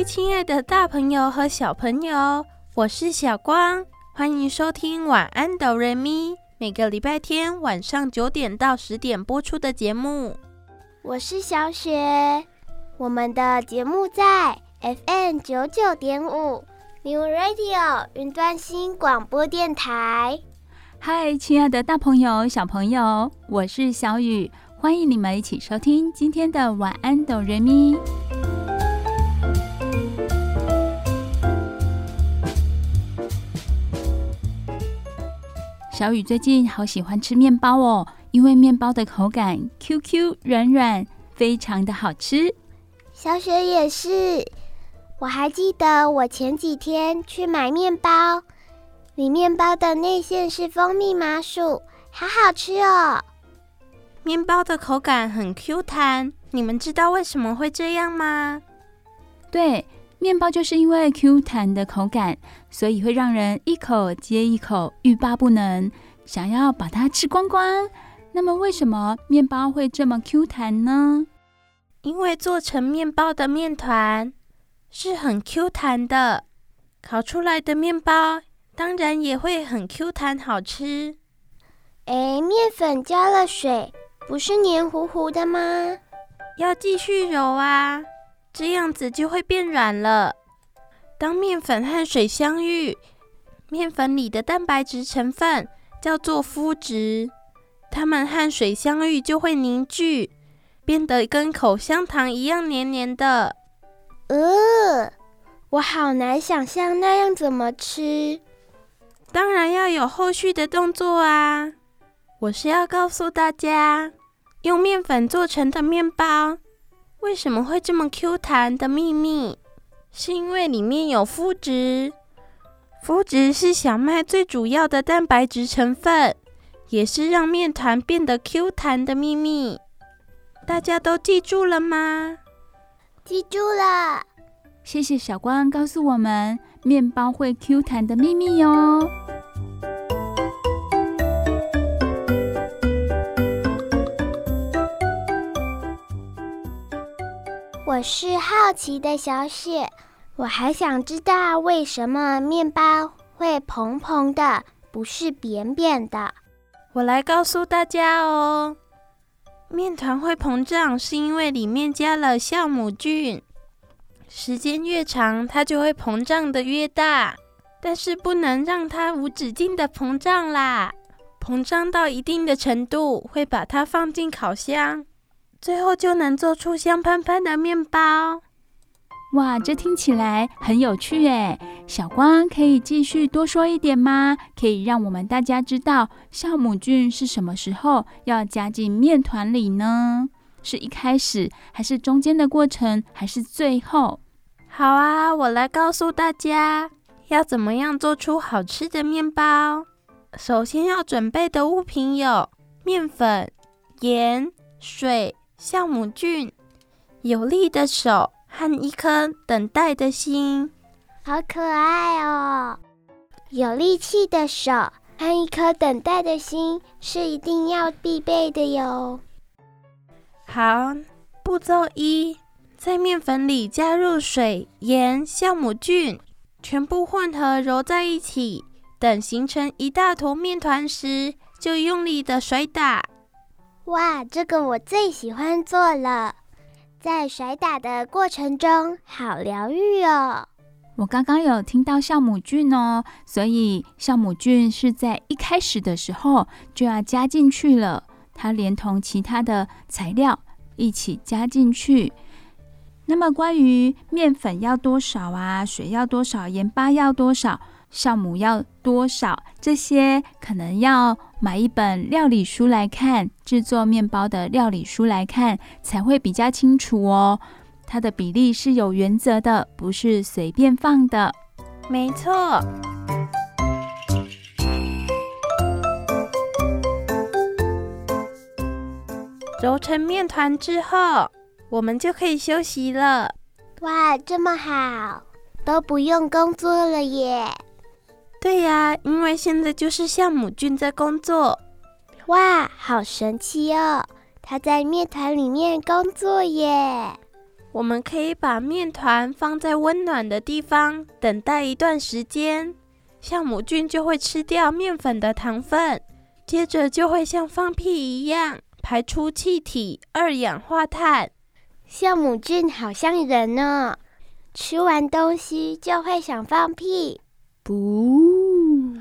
嗨，亲爱的大朋友和小朋友，我是小光，欢迎收听晚安哆瑞咪。每个礼拜天晚上九点到十点播出的节目，我是小雪。我们的节目在 FM 九九点五 New Radio 云端新广播电台。嗨，亲爱的大朋友、小朋友，我是小雨，欢迎你们一起收听今天的晚安哆瑞咪。小雨最近好喜欢吃面包哦，因为面包的口感 Q Q 软软，非常的好吃。小雪也是，我还记得我前几天去买面包，里面包的内馅是蜂蜜麻薯，好好吃哦。面包的口感很 Q 弹，你们知道为什么会这样吗？对。面包就是因为 Q 弹的口感，所以会让人一口接一口，欲罢不能，想要把它吃光光。那么，为什么面包会这么 Q 弹呢？因为做成面包的面团是很 Q 弹的，烤出来的面包当然也会很 Q 弹，好吃。哎，面粉加了水，不是黏糊糊的吗？要继续揉啊。这样子就会变软了。当面粉和水相遇，面粉里的蛋白质成分叫做麸质，它们和水相遇就会凝聚，变得跟口香糖一样黏黏的。呃，我好难想象那样怎么吃。当然要有后续的动作啊！我是要告诉大家，用面粉做成的面包。为什么会这么 Q 弹的秘密，是因为里面有麸质。麸质是小麦最主要的蛋白质成分，也是让面团变得 Q 弹的秘密。大家都记住了吗？记住了。谢谢小光告诉我们面包会 Q 弹的秘密哟。我是好奇的小雪，我还想知道为什么面包会蓬蓬的，不是扁扁的。我来告诉大家哦，面团会膨胀是因为里面加了酵母菌，时间越长，它就会膨胀的越大。但是不能让它无止境的膨胀啦，膨胀到一定的程度，会把它放进烤箱。最后就能做出香喷喷的面包。哇，这听起来很有趣诶！小光可以继续多说一点吗？可以让我们大家知道酵母菌是什么时候要加进面团里呢？是一开始，还是中间的过程，还是最后？好啊，我来告诉大家要怎么样做出好吃的面包。首先要准备的物品有面粉、盐、水。酵母菌、有力的手和一颗等待的心，好可爱哦！有力气的手和一颗等待的心是一定要必备的哟。好，步骤一，在面粉里加入水、盐、酵母菌，全部混合揉在一起，等形成一大坨面团时，就用力的甩打。哇，这个我最喜欢做了，在甩打的过程中好疗愈哦。我刚刚有听到酵母菌哦，所以酵母菌是在一开始的时候就要加进去了，它连同其他的材料一起加进去。那么关于面粉要多少啊，水要多少，盐巴要多少？酵母要多少？这些可能要买一本料理书来看，制作面包的料理书来看才会比较清楚哦。它的比例是有原则的，不是随便放的。没错。揉成面团之后，我们就可以休息了。哇，这么好，都不用工作了耶！对呀，因为现在就是酵母菌在工作。哇，好神奇哦！它在面团里面工作耶。我们可以把面团放在温暖的地方，等待一段时间，酵母菌就会吃掉面粉的糖分，接着就会像放屁一样排出气体二氧化碳。酵母菌好像人呢，吃完东西就会想放屁。不，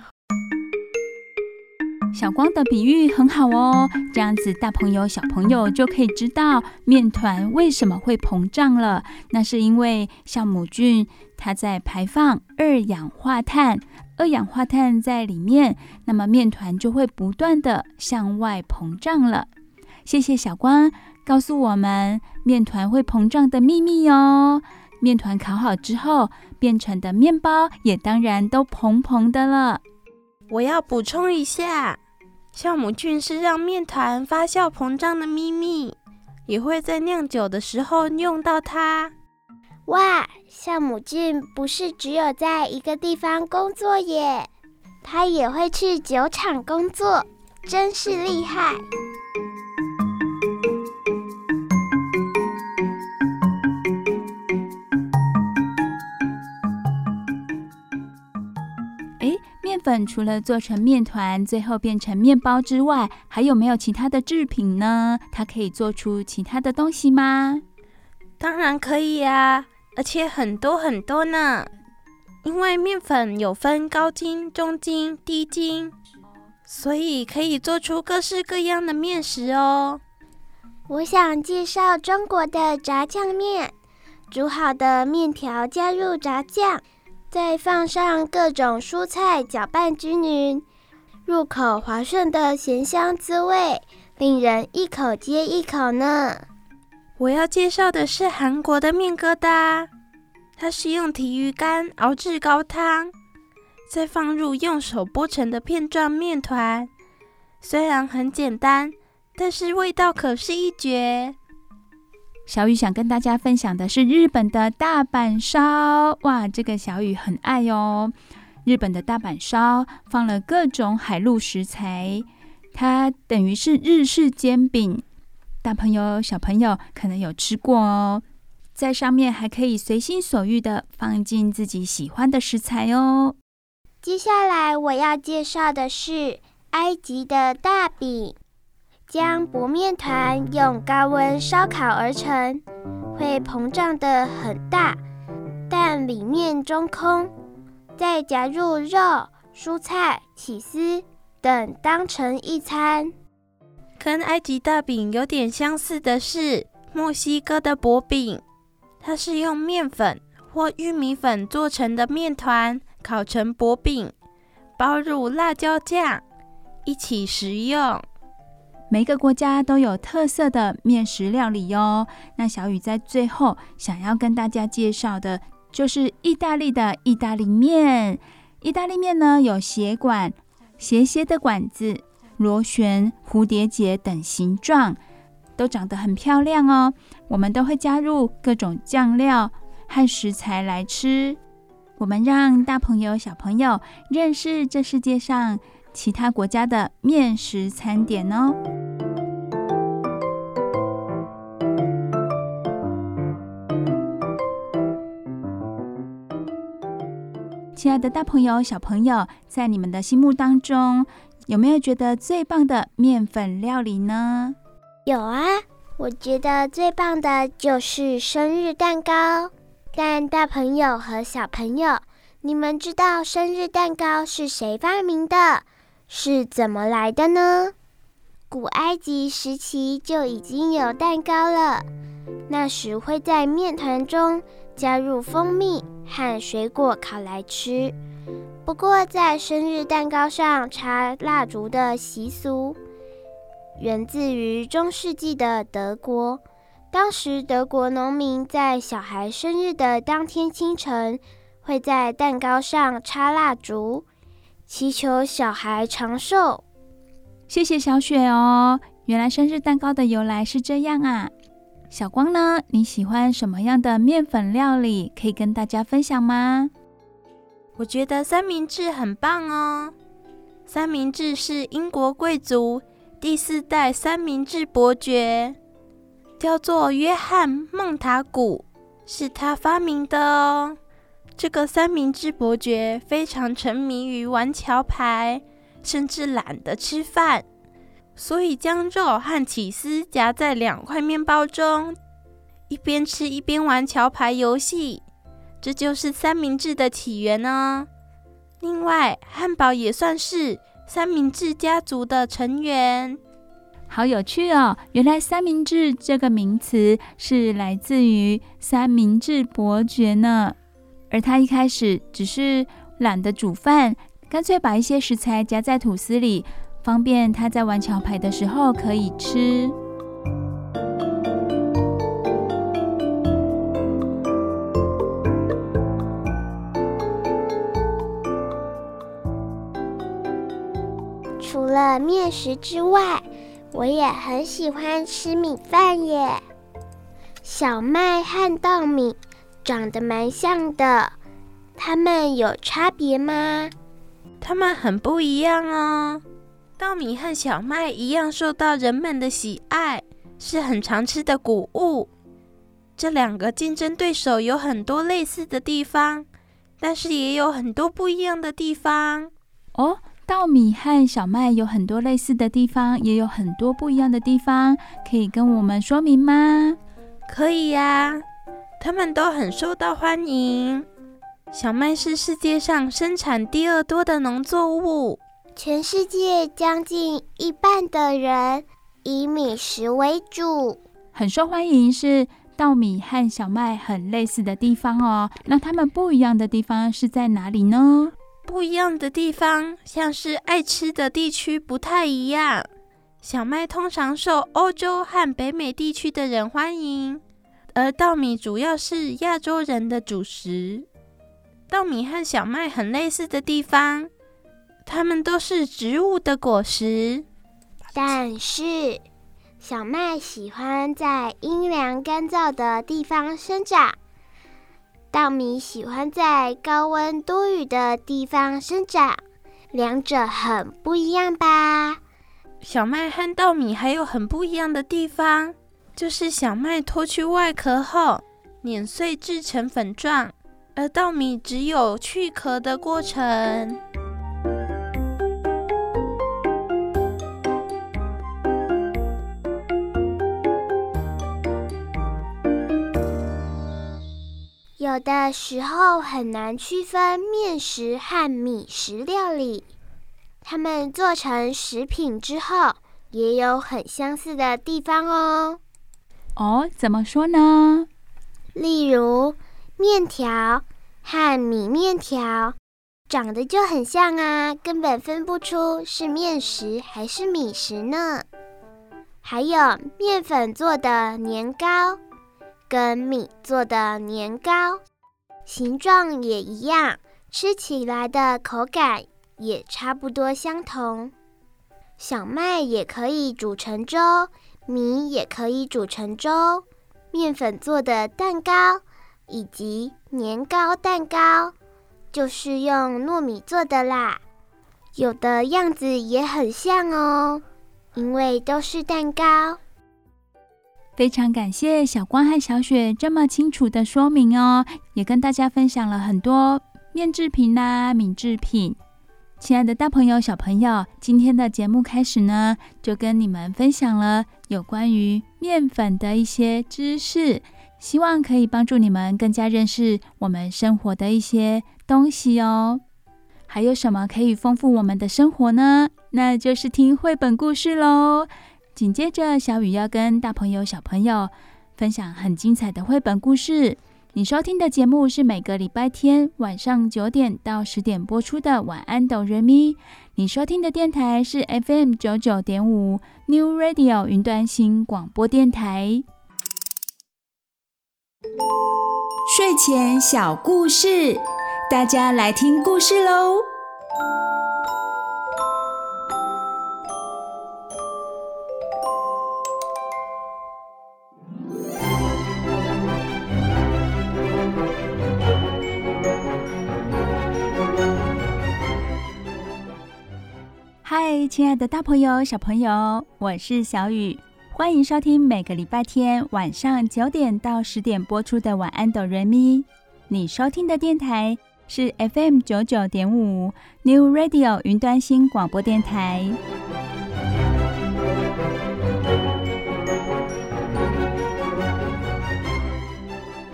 小光的比喻很好哦，这样子大朋友小朋友就可以知道面团为什么会膨胀了。那是因为酵母菌它在排放二氧化碳，二氧化碳在里面，那么面团就会不断的向外膨胀了。谢谢小光。告诉我们面团会膨胀的秘密哦！面团烤好之后变成的面包也当然都蓬蓬的了。我要补充一下，酵母菌是让面团发酵膨胀的秘密，也会在酿酒的时候用到它。哇，酵母菌不是只有在一个地方工作耶，它也会去酒厂工作，真是厉害！粉除了做成面团，最后变成面包之外，还有没有其他的制品呢？它可以做出其他的东西吗？当然可以啊，而且很多很多呢。因为面粉有分高筋、中筋、低筋，所以可以做出各式各样的面食哦。我想介绍中国的炸酱面，煮好的面条加入炸酱。再放上各种蔬菜，搅拌均匀，入口滑顺的咸香滋味，令人一口接一口呢。我要介绍的是韩国的面疙瘩，它是用鯷鱼干熬制高汤，再放入用手剥成的片状面团，虽然很简单，但是味道可是一绝。小雨想跟大家分享的是日本的大阪烧，哇，这个小雨很爱哦。日本的大阪烧放了各种海陆食材，它等于是日式煎饼。大朋友小朋友可能有吃过哦，在上面还可以随心所欲的放进自己喜欢的食材哦。接下来我要介绍的是埃及的大饼。将薄面团用高温烧烤而成，会膨胀得很大，但里面中空。再加入肉、蔬菜、起司等，当成一餐。跟埃及大饼有点相似的是墨西哥的薄饼，它是用面粉或玉米粉做成的面团，烤成薄饼，包入辣椒酱，一起食用。每个国家都有特色的面食料理哟。那小雨在最后想要跟大家介绍的，就是意大利的意大利面。意大利面呢，有斜管、斜斜的管子、螺旋、蝴蝶结等形状，都长得很漂亮哦。我们都会加入各种酱料和食材来吃。我们让大朋友、小朋友认识这世界上其他国家的面食餐点哦。亲爱的大朋友、小朋友，在你们的心目当中，有没有觉得最棒的面粉料理呢？有啊，我觉得最棒的就是生日蛋糕。但大朋友和小朋友，你们知道生日蛋糕是谁发明的？是怎么来的呢？古埃及时期就已经有蛋糕了，那时会在面团中加入蜂蜜和水果烤来吃。不过，在生日蛋糕上插蜡烛的习俗，源自于中世纪的德国。当时德国农民在小孩生日的当天清晨，会在蛋糕上插蜡烛，祈求小孩长寿。谢谢小雪哦，原来生日蛋糕的由来是这样啊。小光呢？你喜欢什么样的面粉料理？可以跟大家分享吗？我觉得三明治很棒哦。三明治是英国贵族第四代三明治伯爵，叫做约翰·孟塔古，是他发明的哦。这个三明治伯爵非常沉迷于玩桥牌，甚至懒得吃饭。所以将肉和起司夹在两块面包中，一边吃一边玩桥牌游戏，这就是三明治的起源哦。另外，汉堡也算是三明治家族的成员。好有趣哦！原来三明治这个名词是来自于三明治伯爵呢，而他一开始只是懒得煮饭，干脆把一些食材夹在吐司里。方便他在玩桥牌的时候可以吃。除了面食之外，我也很喜欢吃米饭耶。小麦和稻米长得蛮像的，它们有差别吗？它们很不一样哦。稻米和小麦一样受到人们的喜爱，是很常吃的谷物。这两个竞争对手有很多类似的地方，但是也有很多不一样的地方。哦，稻米和小麦有很多类似的地方，也有很多不一样的地方，可以跟我们说明吗？可以呀，它们都很受到欢迎。小麦是世界上生产第二多的农作物。全世界将近一半的人以米食为主，很受欢迎。是稻米和小麦很类似的地方哦。那它们不一样的地方是在哪里呢？不一样的地方像是爱吃的地区不太一样。小麦通常受欧洲和北美地区的人欢迎，而稻米主要是亚洲人的主食。稻米和小麦很类似的地方。它们都是植物的果实，但是小麦喜欢在阴凉干燥的地方生长，稻米喜欢在高温多雨的地方生长，两者很不一样吧？小麦和稻米还有很不一样的地方，就是小麦脱去外壳后碾碎制成粉状，而稻米只有去壳的过程。有的时候很难区分面食和米食料理，它们做成食品之后也有很相似的地方哦。哦，怎么说呢？例如，面条和米面条长得就很像啊，根本分不出是面食还是米食呢。还有面粉做的年糕。跟米做的年糕，形状也一样，吃起来的口感也差不多相同。小麦也可以煮成粥，米也可以煮成粥。面粉做的蛋糕以及年糕蛋糕，就是用糯米做的啦。有的样子也很像哦，因为都是蛋糕。非常感谢小光和小雪这么清楚的说明哦，也跟大家分享了很多面制品啦、米制品。亲爱的大朋友、小朋友，今天的节目开始呢，就跟你们分享了有关于面粉的一些知识，希望可以帮助你们更加认识我们生活的一些东西哦。还有什么可以丰富我们的生活呢？那就是听绘本故事喽。紧接着，小雨要跟大朋友、小朋友分享很精彩的绘本故事。你收听的节目是每个礼拜天晚上九点到十点播出的晚安哆瑞咪。你收听的电台是 fm 九九点五 new radio 云端新广播电台。睡前小故事大家来听故事喽。嗨，亲爱的大朋友、小朋友，我是小雨。欢迎收听每个礼拜天晚上九点到十点播出的《晚安，哆瑞咪》。你收听的电台是 FM 九九点五 New Radio 云端新广播电台。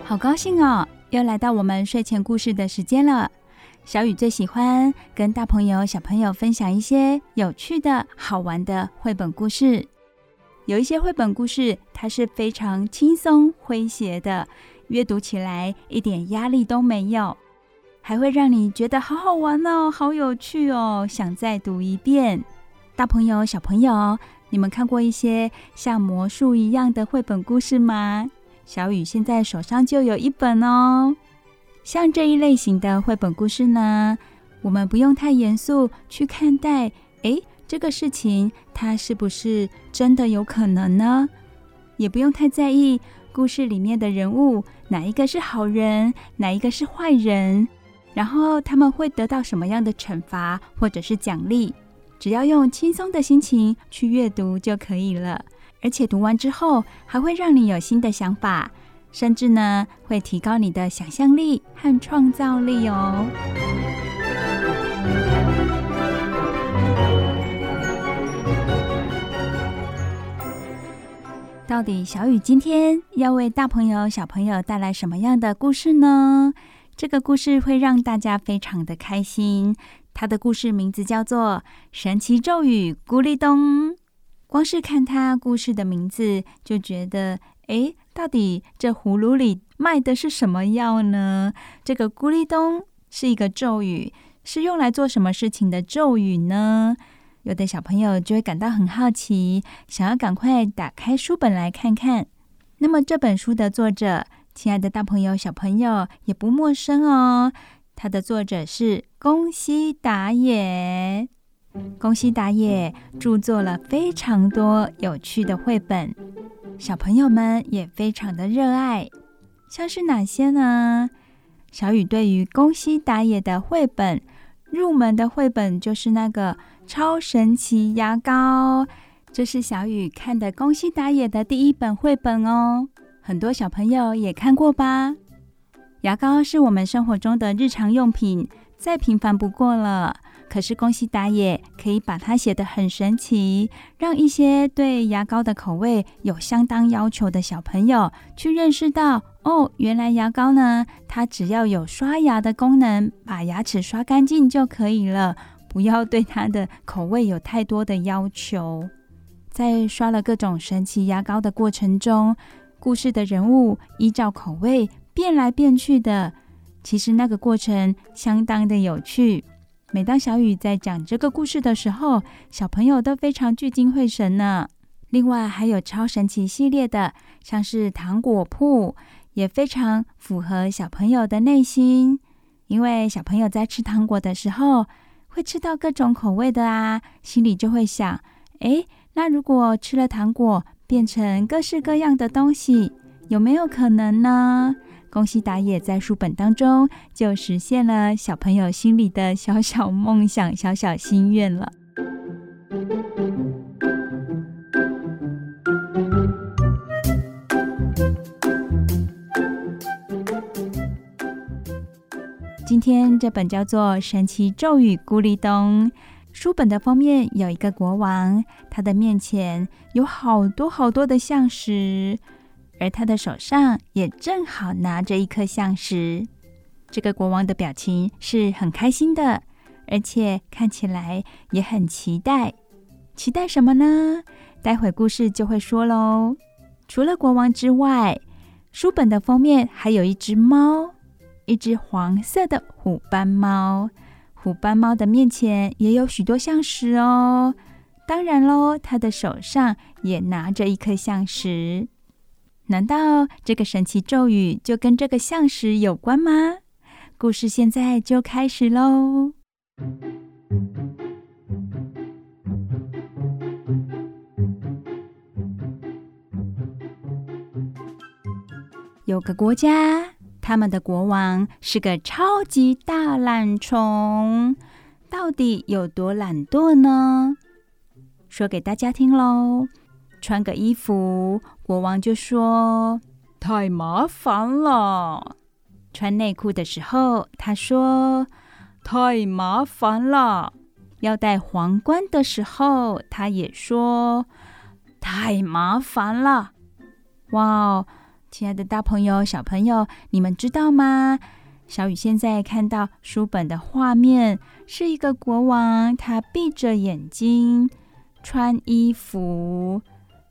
好高兴哦，又来到我们睡前故事的时间了。小雨最喜欢跟大朋友、小朋友分享一些有趣的好玩的绘本故事。有一些绘本故事，它是非常轻松诙谐的，阅读起来一点压力都没有，还会让你觉得好好玩哦，好有趣哦，想再读一遍。大朋友、小朋友，你们看过一些像魔术一样的绘本故事吗？小雨现在手上就有一本哦。像这一类型的绘本故事呢，我们不用太严肃去看待。诶。这个事情，它是不是真的有可能呢？也不用太在意故事里面的人物，哪一个是好人，哪一个是坏人，然后他们会得到什么样的惩罚或者是奖励。只要用轻松的心情去阅读就可以了。而且读完之后，还会让你有新的想法，甚至呢，会提高你的想象力和创造力哦。到底小雨今天要为大朋友、小朋友带来什么样的故事呢？这个故事会让大家非常的开心。它的故事名字叫做《神奇咒语咕哩咚》。光是看它故事的名字，就觉得，诶，到底这葫芦里卖的是什么药呢？这个咕哩咚是一个咒语，是用来做什么事情的咒语呢？有的小朋友就会感到很好奇，想要赶快打开书本来看看。那么这本书的作者，亲爱的大朋友、小朋友也不陌生哦。他的作者是宫西达也。宫西达也著作了非常多有趣的绘本，小朋友们也非常的热爱。像是哪些呢？小雨对于宫西达也的绘本，入门的绘本就是那个。超神奇牙膏，这是小雨看的宫西达也的第一本绘本哦。很多小朋友也看过吧？牙膏是我们生活中的日常用品，再平凡不过了。可是宫西达也可以把它写得很神奇，让一些对牙膏的口味有相当要求的小朋友去认识到，哦，原来牙膏呢，它只要有刷牙的功能，把牙齿刷干净就可以了。不要对它的口味有太多的要求。在刷了各种神奇牙膏的过程中，故事的人物依照口味变来变去的，其实那个过程相当的有趣。每当小雨在讲这个故事的时候，小朋友都非常聚精会神呢。另外还有超神奇系列的，像是糖果铺，也非常符合小朋友的内心，因为小朋友在吃糖果的时候，会吃到各种口味的啊，心里就会想：诶，那如果吃了糖果变成各式各样的东西，有没有可能呢？宫西达也在书本当中就实现了小朋友心里的小小梦想、小小心愿了。今天这本叫做《神奇咒语咕哩咚》书本的封面有一个国王，他的面前有好多好多的像石，而他的手上也正好拿着一颗橡石。这个国王的表情是很开心的，而且看起来也很期待。期待什么呢？待会故事就会说喽。除了国王之外，书本的封面还有一只猫。一只黄色的虎斑猫，虎斑猫的面前也有许多橡石哦。当然喽，它的手上也拿着一颗橡石。难道这个神奇咒语就跟这个橡实有关吗？故事现在就开始喽！有个国家，他们的国王是个超级大懒虫，到底有多懒惰呢？说给大家听喽。穿个衣服，国王就说太麻烦了；穿内裤的时候，他说太麻烦了；要戴皇冠的时候，他也说太麻烦了。哇，亲爱的大朋友、小朋友，你们知道吗？小雨现在看到书本的画面，是一个国王，他闭着眼睛穿衣服。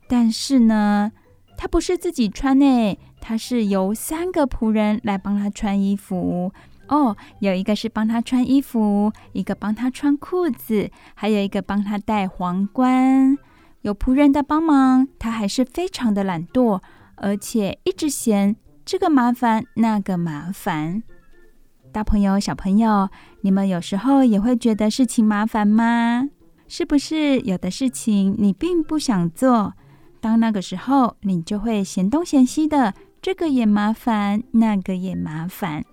但是呢，他不是自己穿诶，他是由三个仆人来帮他穿衣服哦。有一个是帮他穿衣服，一个帮他穿裤子，还有一个帮他戴皇冠。有仆人的帮忙，他还是非常的懒惰，而且一直嫌这个麻烦那个麻烦。大朋友、小朋友，你们有时候也会觉得事情麻烦吗？是不是有的事情你并不想做？当那个时候，你就会嫌东嫌西的，这个也麻烦，那个也麻烦。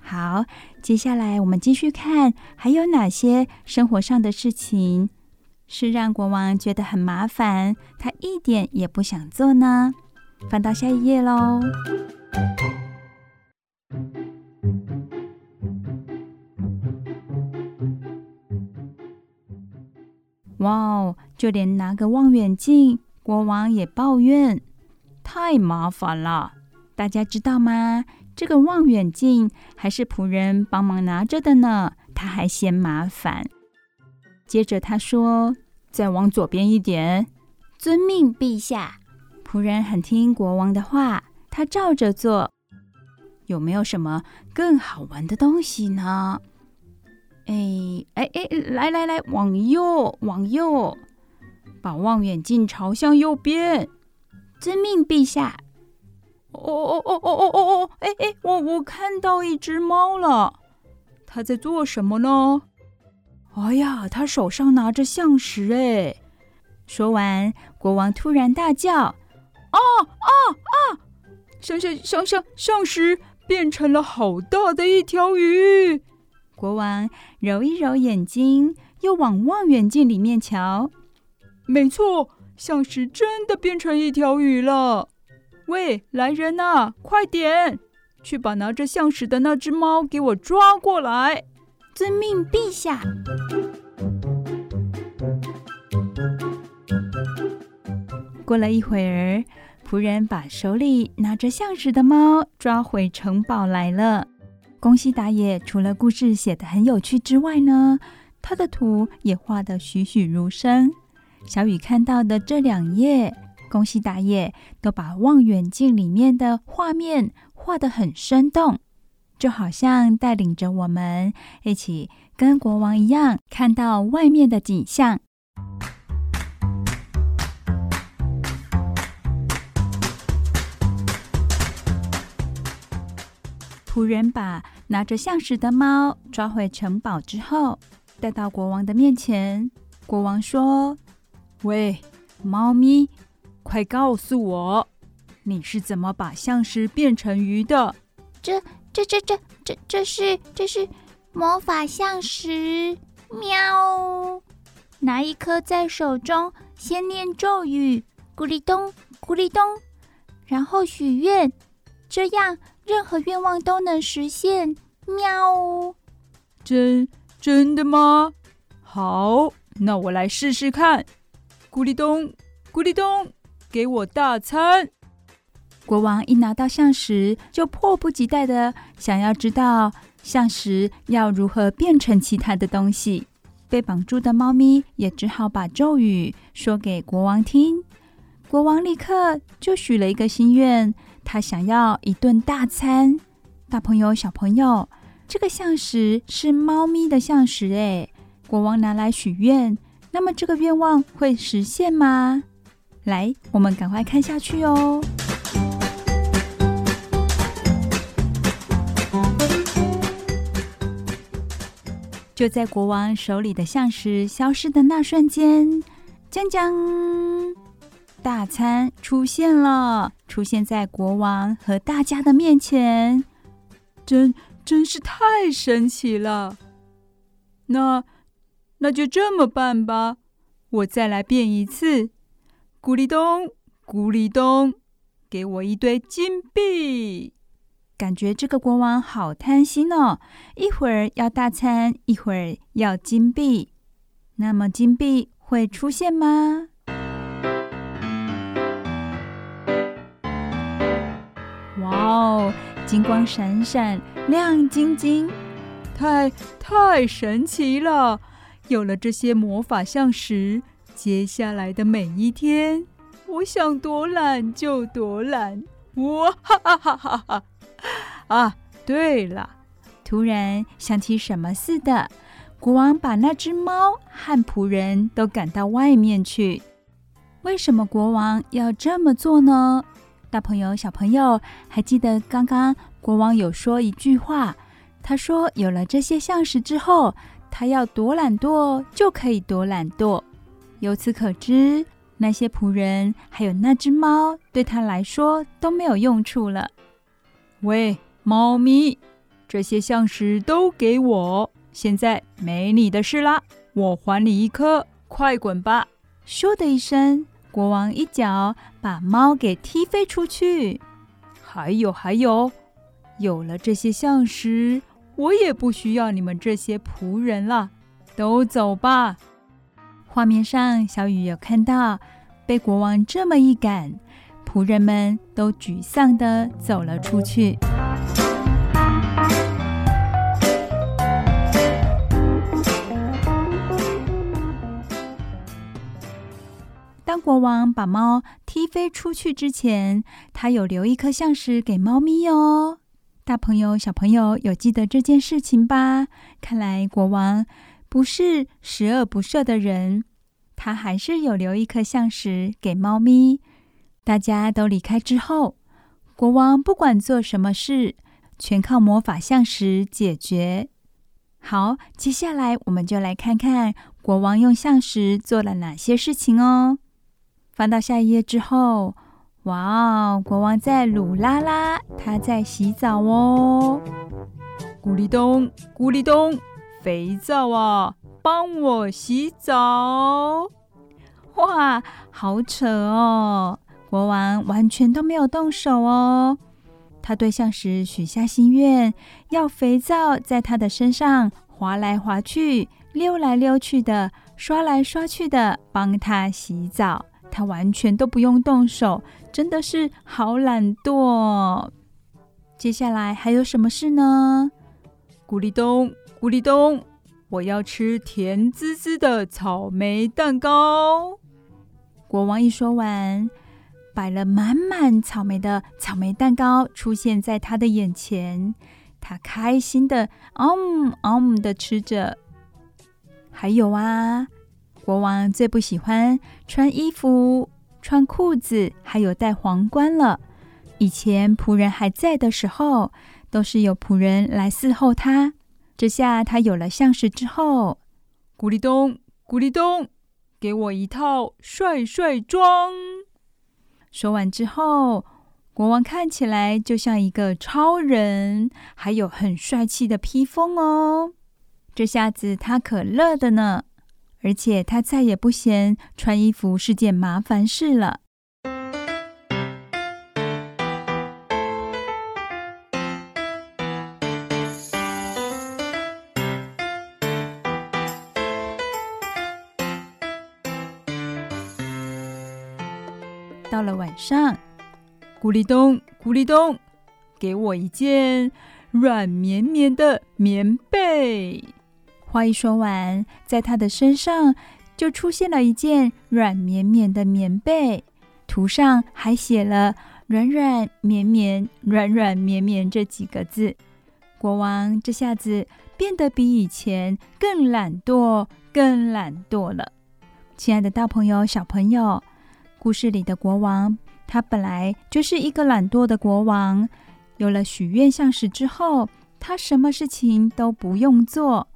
好，接下来我们继续看，还有哪些生活上的事情是让国王觉得很麻烦，他一点也不想做呢？翻到下一页喽。哇哦，就连拿个望远镜。国王也抱怨，太麻烦了。大家知道吗？这个望远镜还是仆人帮忙拿着的呢，他还嫌麻烦。接着他说：“再往左边一点。”遵命，陛下。仆人很听国王的话，他照着做。有没有什么更好玩的东西呢？哎哎哎，来来来，往右，往右。把望远镜朝向右边，遵命，陛下。哦哦哦哦哦哦哦！哎哎，我我看到一只猫了，它在做什么呢？哎呀，它手上拿着象石。哎，说完，国王突然大叫：“啊啊啊！象象象象象石变成了好大的一条鱼！”国王揉一揉眼睛，又往望远镜里面瞧。没错，橡实真的变成一条鱼了。喂，来人呐，快点去把拿着象石的那只猫给我抓过来！遵命，陛下。过了一会儿，仆人把手里拿着象石的猫抓回城堡来了。宫西达也除了故事写得很有趣之外呢，他的图也画得栩栩如生。小雨看到的这两页，宫西达也都把望远镜里面的画面画得很生动，就好像带领着我们一起跟国王一样，看到外面的景象。仆人把拿着橡实的猫抓回城堡之后，带到国王的面前。国王说。喂，猫咪，快告诉我，你是怎么把象石变成鱼的？这、这、这、这、这、这是、这是魔法象石。喵！拿一颗在手中，先念咒语，咕哩咚，咕哩咚，然后许愿，这样任何愿望都能实现。喵！真真的吗？好，那我来试试看。咕哩咚，咕哩咚，给我大餐！国王一拿到象石，就迫不及待的想要知道象石要如何变成其他的东西。被绑住的猫咪也只好把咒语说给国王听。国王立刻就许了一个心愿，他想要一顿大餐。大朋友、小朋友，这个象石是猫咪的象石哎，国王拿来许愿。那么这个愿望会实现吗？来我们赶快看下去哦。就在国王手里的像是消失的那瞬间将将大餐出现了出现在国王和大家的面前真真是太神奇了。那那就这么办吧，我再来变一次，咕哩咚，咕哩咚，给我一堆金币。感觉这个国王好贪心哦，一会儿要大餐，一会儿要金币。那么金币会出现吗？哇哦，金光闪闪，亮晶晶，太太神奇了！有了这些魔法像石，接下来的每一天，我想多懒就多懒。哇哈哈哈哈哈！啊，对了，突然想起什么似的，国王把那只猫和仆人都赶到外面去。为什么国王要这么做呢？大朋友、小朋友，还记得刚刚国王有说一句话？他说：“有了这些像石之后，他要多懒惰就可以多懒惰。”由此可知，那些仆人还有那只猫对他来说都没有用处了。喂！猫咪，这些橡石都给我！现在没你的事啦，我还你一颗，快滚吧！咻的一声，国王一脚把猫给踢飞出去。还有还有，有了这些橡石，我也不需要你们这些仆人了，都走吧！画面上，小雨有看到，被国王这么一赶，仆人们都沮丧地走了出去。当国王把猫踢飞出去之前，他有留一颗橡石给猫咪哦。大朋友、小朋友有记得这件事情吧？看来国王不是十恶不赦的人，他还是有留一颗象石给猫咪。大家都离开之后，国王不管做什么事，全靠魔法象石解决。好，接下来我们就来看看国王用象石做了哪些事情哦。翻到下一页之后，哇哦！国王在鲁拉拉，他在洗澡哦。咕哩咚，咕哩咚，肥皂啊，帮我洗澡！哇，好扯哦！国王完全都没有动手哦。他对象时许下心愿，要肥皂在他的身上滑来滑去、溜来溜去的，刷来刷去的，帮他洗澡。他完全都不用动手，真的是好懒惰。接下来还有什么事呢？咕哩咚，咕哩咚，我要吃甜滋滋的草莓蛋糕。国王一说完，摆了满满草莓的草莓蛋糕出现在他的眼前，他开心的嗯嗯的吃着。还有啊。国王最不喜欢穿衣服、穿裤子，还有戴皇冠了。以前仆人还在的时候，都是有仆人来伺候他。这下他有了橡实之后，咕哩咚，咕哩咚，给我一套帅帅装。说完之后，国王看起来就像一个超人，还有很帅气的披风哦。这下子他可乐的呢。而且他再也不嫌穿衣服是件麻烦事了。到了晚上，咕哩咚，咕哩咚，给我一件软绵绵的棉被。话一说完，在他的身上就出现了一件软绵绵的棉被，图上还写了“软软绵绵，软软绵绵”这几个字。国王这下子变得比以前更懒惰，更懒惰了。亲爱的大朋友、小朋友，故事里的国王，他本来就是一个懒惰的国王。有了许愿橡石之后，他什么事情都不用做。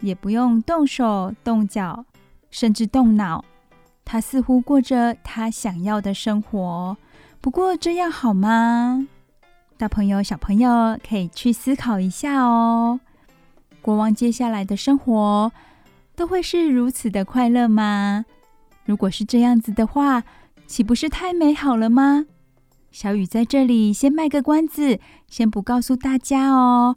也不用动手动脚，甚至动脑。他似乎过着他想要的生活。不过这样好吗？大朋友、小朋友可以去思考一下哦。国王接下来的生活都会是如此的快乐吗？如果是这样子的话，岂不是太美好了吗？小雨在这里先卖个关子，先不告诉大家哦。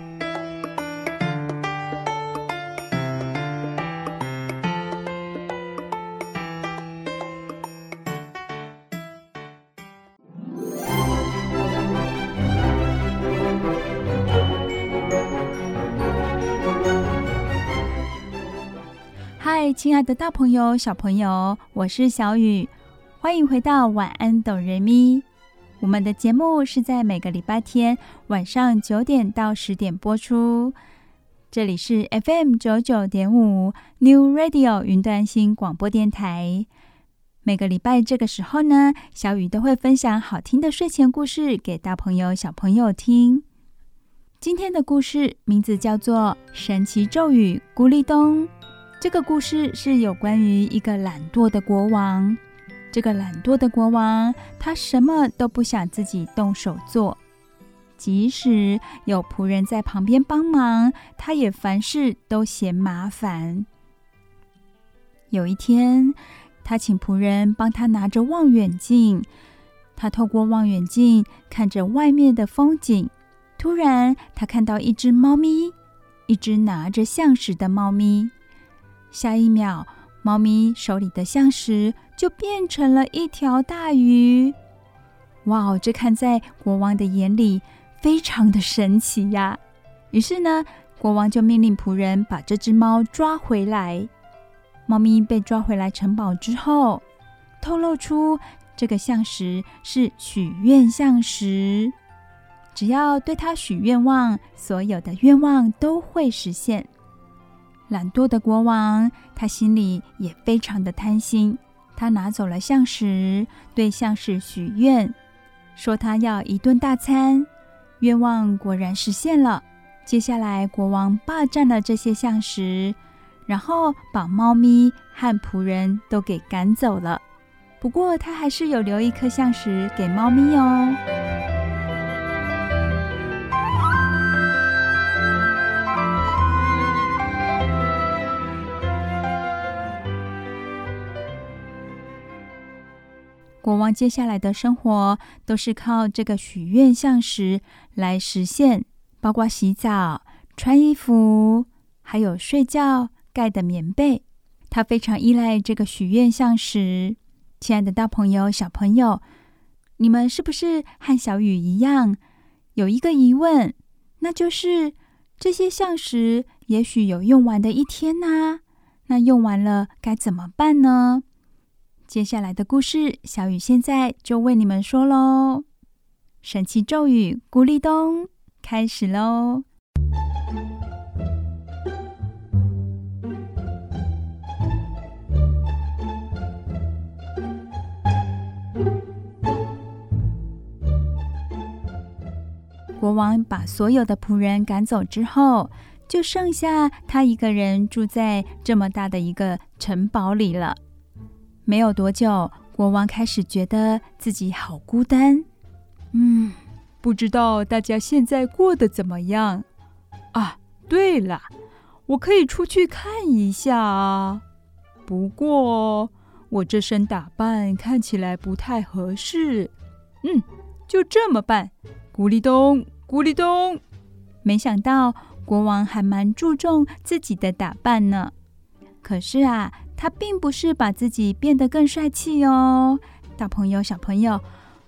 嗨亲爱的大朋友、小朋友，我是小雨，欢迎回到晚安，哆瑞咪。我们的节目是在每个礼拜天晚上九点到十点播出，这里是 FM 九九点五 New Radio 云端新广播电台。每个礼拜这个时候呢，小雨都会分享好听的睡前故事给大朋友、小朋友听。今天的故事名字叫做《神奇咒语咕哩咚》。这个故事是有关于一个懒惰的国王。这个懒惰的国王，他什么都不想自己动手做，即使有仆人在旁边帮忙，他也凡事都嫌麻烦。有一天，他请仆人帮他拿着望远镜，他透过望远镜看着外面的风景。突然，他看到一只猫咪，一只拿着橡实的猫咪。下一秒，猫咪手里的橡实就变成了一条大鱼。哇哦，这看在国王的眼里非常的神奇呀！于是呢，国王就命令仆人把这只猫抓回来。猫咪被抓回来城堡之后，透露出这个橡实是许愿橡实，只要对它许愿望，所有的愿望都会实现。懒惰的国王，他心里也非常的贪心。他拿走了象石，对象石许愿，说他要一顿大餐。愿望果然实现了。接下来，国王霸占了这些象石，然后把猫咪和仆人都给赶走了。不过，他还是有留一颗象石给猫咪哦。国王接下来的生活都是靠这个许愿像石来实现，包括洗澡、穿衣服，还有睡觉盖的棉被。他非常依赖这个许愿像石。亲爱的大朋友、小朋友，你们是不是和小雨一样，有一个疑问？那就是这些像石也许有用完的一天呐，那用完了该怎么办呢？接下来的故事，小雨现在就为你们说喽。神奇咒语咕哩咚，开始喽！国王把所有的仆人赶走之后，就剩下他一个人住在这么大的一个城堡里了。没有多久，国王开始觉得自己好孤单。嗯，不知道大家现在过得怎么样？啊，对了，我可以出去看一下啊。不过我这身打扮看起来不太合适。嗯，就这么办。咕哩咚，咕哩咚。没想到国王还蛮注重自己的打扮呢。可是啊。他并不是把自己变得更帅气哦，大朋友、小朋友，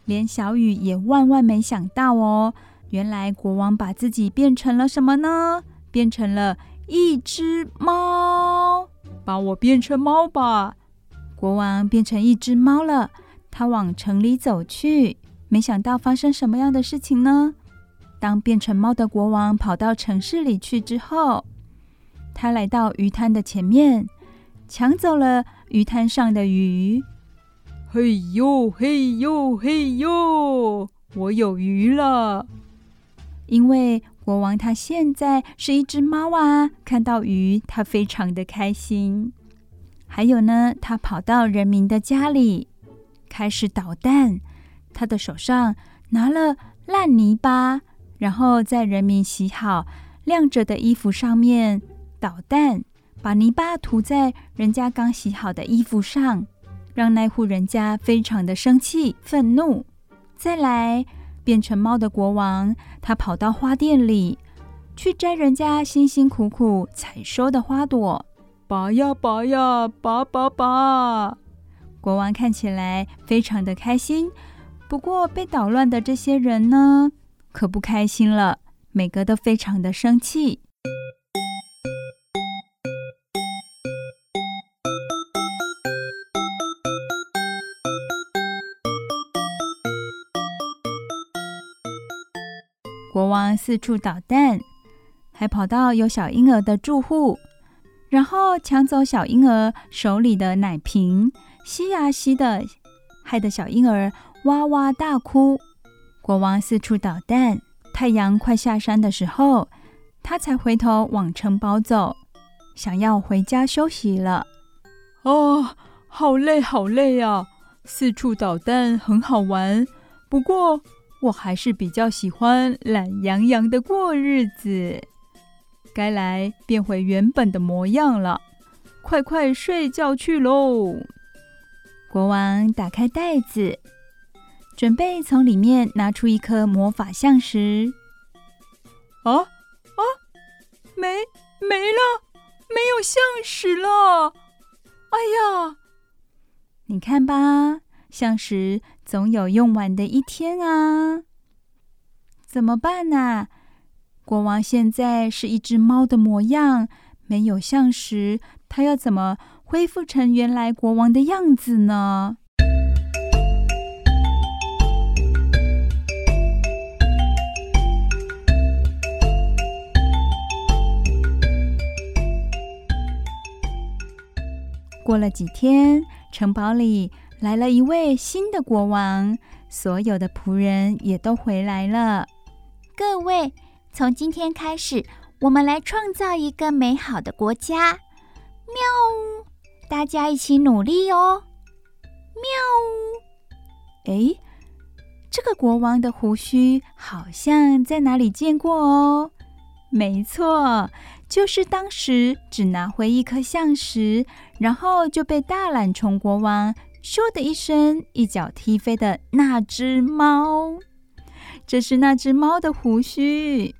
连小雨也万万没想到哦。原来国王把自己变成了什么呢？变成了一只猫。把我变成猫吧！国王变成一只猫了。他往城里走去，没想到发生什么样的事情呢？当变成猫的国王跑到城市里去之后，他来到鱼摊的前面。抢走了鱼摊上的鱼。嘿呦嘿呦嘿呦，我有鱼了！因为国王他现在是一只猫啊，看到鱼他非常的开心。还有呢，他跑到人民的家里，开始捣蛋。他的手上拿了烂泥巴，然后在人民洗好晾着的衣服上面捣蛋，把泥巴涂在人家刚洗好的衣服上。让那户人家非常的生气、愤怒。再来，变成猫的国王，他跑到花店里去摘人家辛辛苦苦采收的花朵，拔呀拔呀，拔拔拔。国王看起来非常的开心，不过被捣乱的这些人呢，可不开心了，每个都非常的生气。四处捣蛋，还跑到有小婴儿的住户，然后抢走小婴儿手里的奶瓶，吸呀吸的，害得小婴儿哇哇大哭。国王四处捣蛋，太阳快下山的时候，他才回头往城堡走，想要回家休息了。哦，好累好累呀！四处捣蛋很好玩，不过。我还是比较喜欢懒洋洋的过日子，该来变回原本的模样了。快快睡觉去喽！国王打开袋子，准备从里面拿出一颗魔法橡石。啊啊！没没了，没有橡石了！哎呀，你看吧。橡石总有用完的一天啊！怎么办呢？国王现在是一只猫的模样，没有像时，他要怎么恢复成原来国王的样子呢？过了几天，城堡里。来了一位新的国王，所有的仆人也都回来了。各位，从今天开始，我们来创造一个美好的国家。喵呜！大家一起努力哦。喵呜！哎，这个国王的胡须好像在哪里见过哦。没错，就是当时只拿回一颗橡石，然后就被大懒虫国王。咻的一声，一脚踢飞的那只猫，这是那只猫的胡须。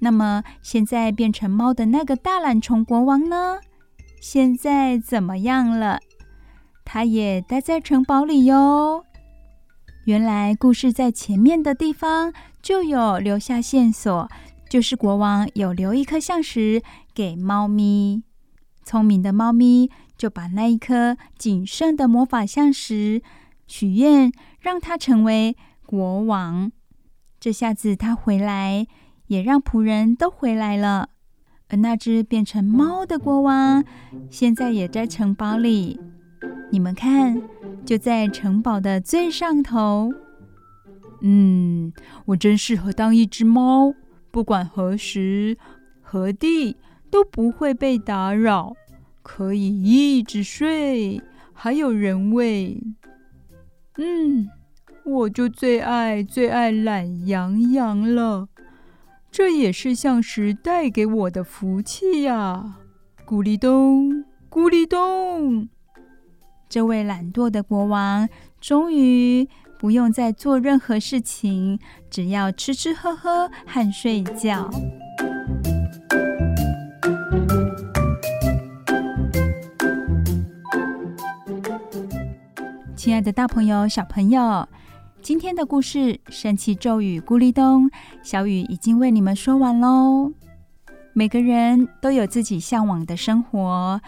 那么，现在变成猫的那个大懒虫国王呢？现在怎么样了？他也待在城堡里哟。原来，故事在前面的地方就有留下线索，就是国王有留一颗橡石给猫咪。聪明的猫咪。就把那一颗仅剩的魔法橡石许愿，让他成为国王。这下子他回来，也让仆人都回来了。而那只变成猫的国王，现在也在城堡里。你们看，就在城堡的最上头。嗯，我真适合当一只猫，不管何时何地都不会被打扰。可以一直睡，还有人喂。嗯，我就最爱最爱懒洋洋了。这也是橡实带给我的福气呀！咕哩咚，咕哩咚。这位懒惰的国王终于不用再做任何事情，只要吃吃喝喝和睡觉。亲爱的大朋友、小朋友，今天的故事《神奇咒语咕哩咚》，小雨已经为你们说完喽。每个人都有自己向往的生活，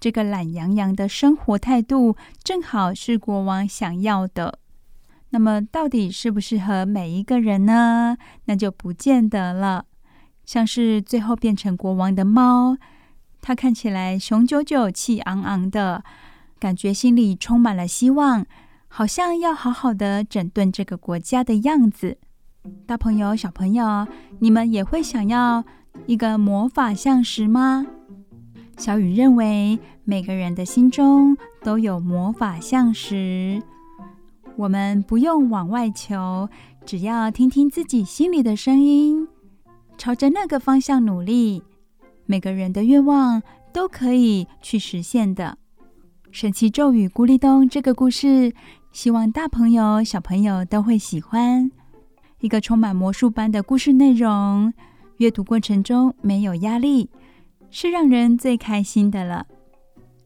这个懒洋洋的生活态度，正好是国王想要的。那么，到底适不适合每一个人呢？那就不见得了。像是最后变成国王的猫。它看起来雄赳赳、气昂昂的，感觉心里充满了希望，好像要好好的整顿这个国家的样子。大朋友、小朋友，你们也会想要一个魔法橡石吗？小雨认为，每个人的心中都有魔法橡石，我们不用往外求，只要听听自己心里的声音，朝着那个方向努力，每个人的愿望都可以去实现的。神奇咒语咕哩咚这个故事，希望大朋友、小朋友都会喜欢。一个充满魔术般的故事内容，阅读过程中没有压力，是让人最开心的了。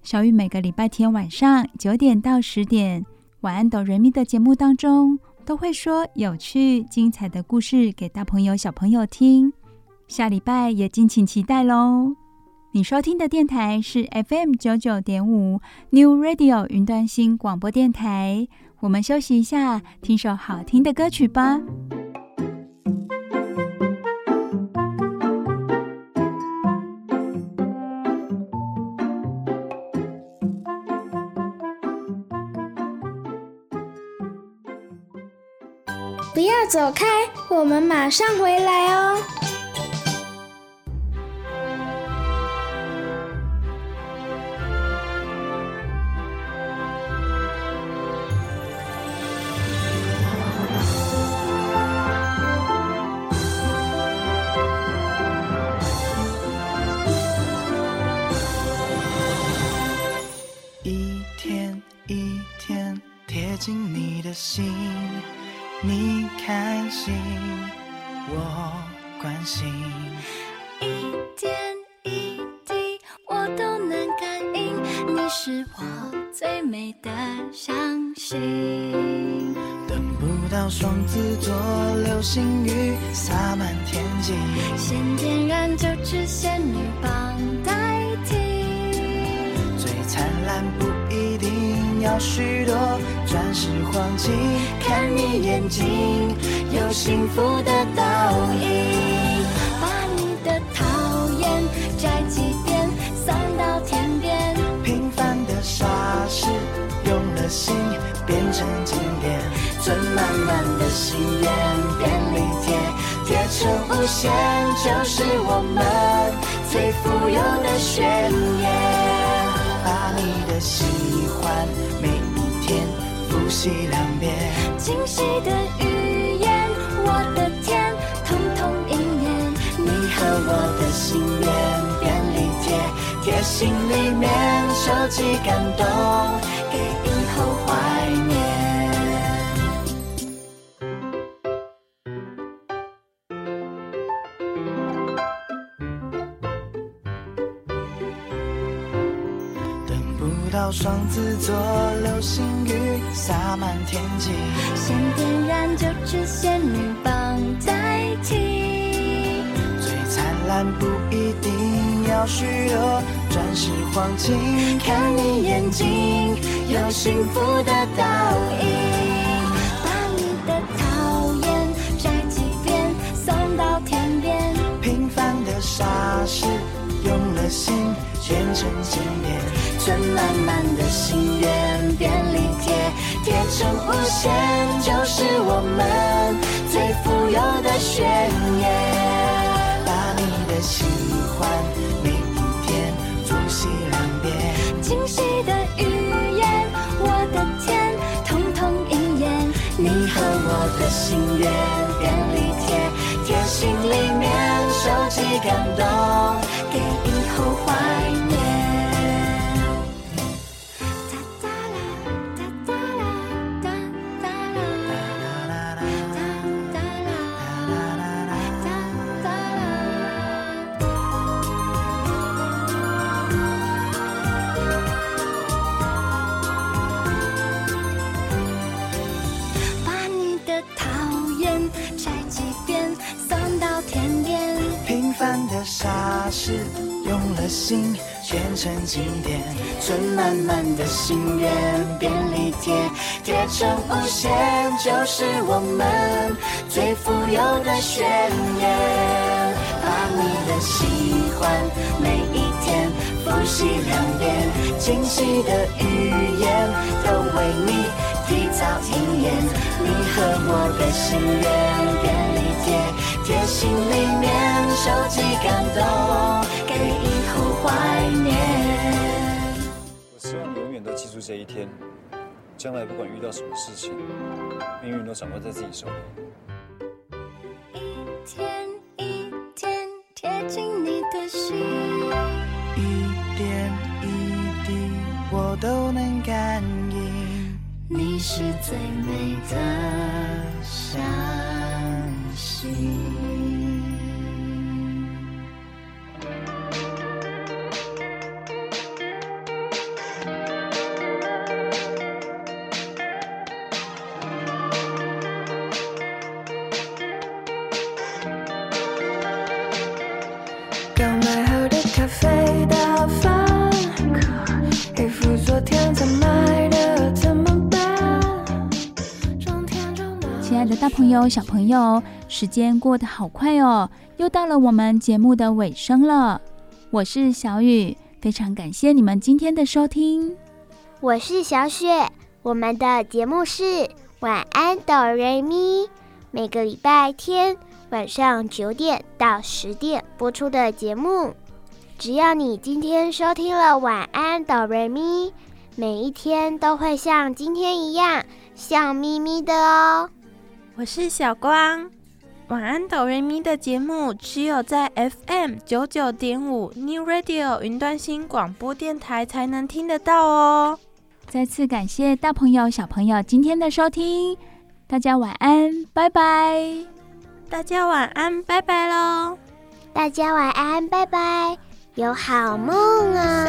小雨每个礼拜天晚上九点到十点，晚安哆瑞咪的节目当中，都会说有趣精彩的故事给大朋友小朋友听。下礼拜也敬请期待喽。你收听的电台是 FM 九九点五 New Radio 云端新广播电台。我们休息一下，听首好听的歌曲吧。不要走开，我们马上回来哦。心，我关心，一点一滴我都能感应，你是我最美的相信。等不到双子座流星雨洒满天际，先点燃九支仙女棒代替，最灿烂不一定。要许多钻石黄金，看你眼睛有幸福的倒影，把你的讨厌摘几遍送到天边，平凡的傻事用了心变成经典，存满满的心愿便利贴贴成无限，就是我们最富有的宣言。把你的喜欢每一天复习两遍，惊喜的语言，我的天，通通应验。你和我的心愿便利贴，贴心里面收集感动，给以后双子座流星雨洒满天际，先点燃九只仙女棒代替。最灿烂不一定要许多钻石黄金，看你眼睛有幸福的倒影，把你的讨厌摘几遍送到天边，平凡的傻事用了心变成经典。存满满的心愿便利贴，贴成无限，就是我们最富有的宣言。把你的喜欢每一天复习两遍，惊喜的语言，我的天，通通应验。你和我的心愿便利贴，贴心里面收集感动，是用了心变成经典，存满满的心愿便利贴，贴成无限，就是我们最富有的宣言。把你的喜欢每一天。复习两遍，惊喜的语言都为你提早应验。你和我的心愿便利，贴心里面收集感动，给以后怀念。我希望永远都记住这一天，将来不管遇到什么事情，命运都掌握在自己手里。一天一天贴近你的心。一点一滴，我都能感应。你是最美的心。信。大朋友、小朋友，时间过得好快哦，又到了我们节目的尾声了。我是小雨，非常感谢你们今天的收听。我是小雪，我们的节目是晚安哆瑞咪，每个礼拜天晚上九点到十点播出的节目。只要你今天收听了晚安哆瑞咪，每一天都会像今天一样笑眯眯的哦。我是小光，晚安哆瑞咪的节目只有在 FM 九九点五 New Radio 云端新广播电台才能听得到哦。再次感谢大朋友小朋友今天的收听，大家晚安，拜拜。大家晚安，拜拜喽。大家晚安，拜拜，有好梦啊。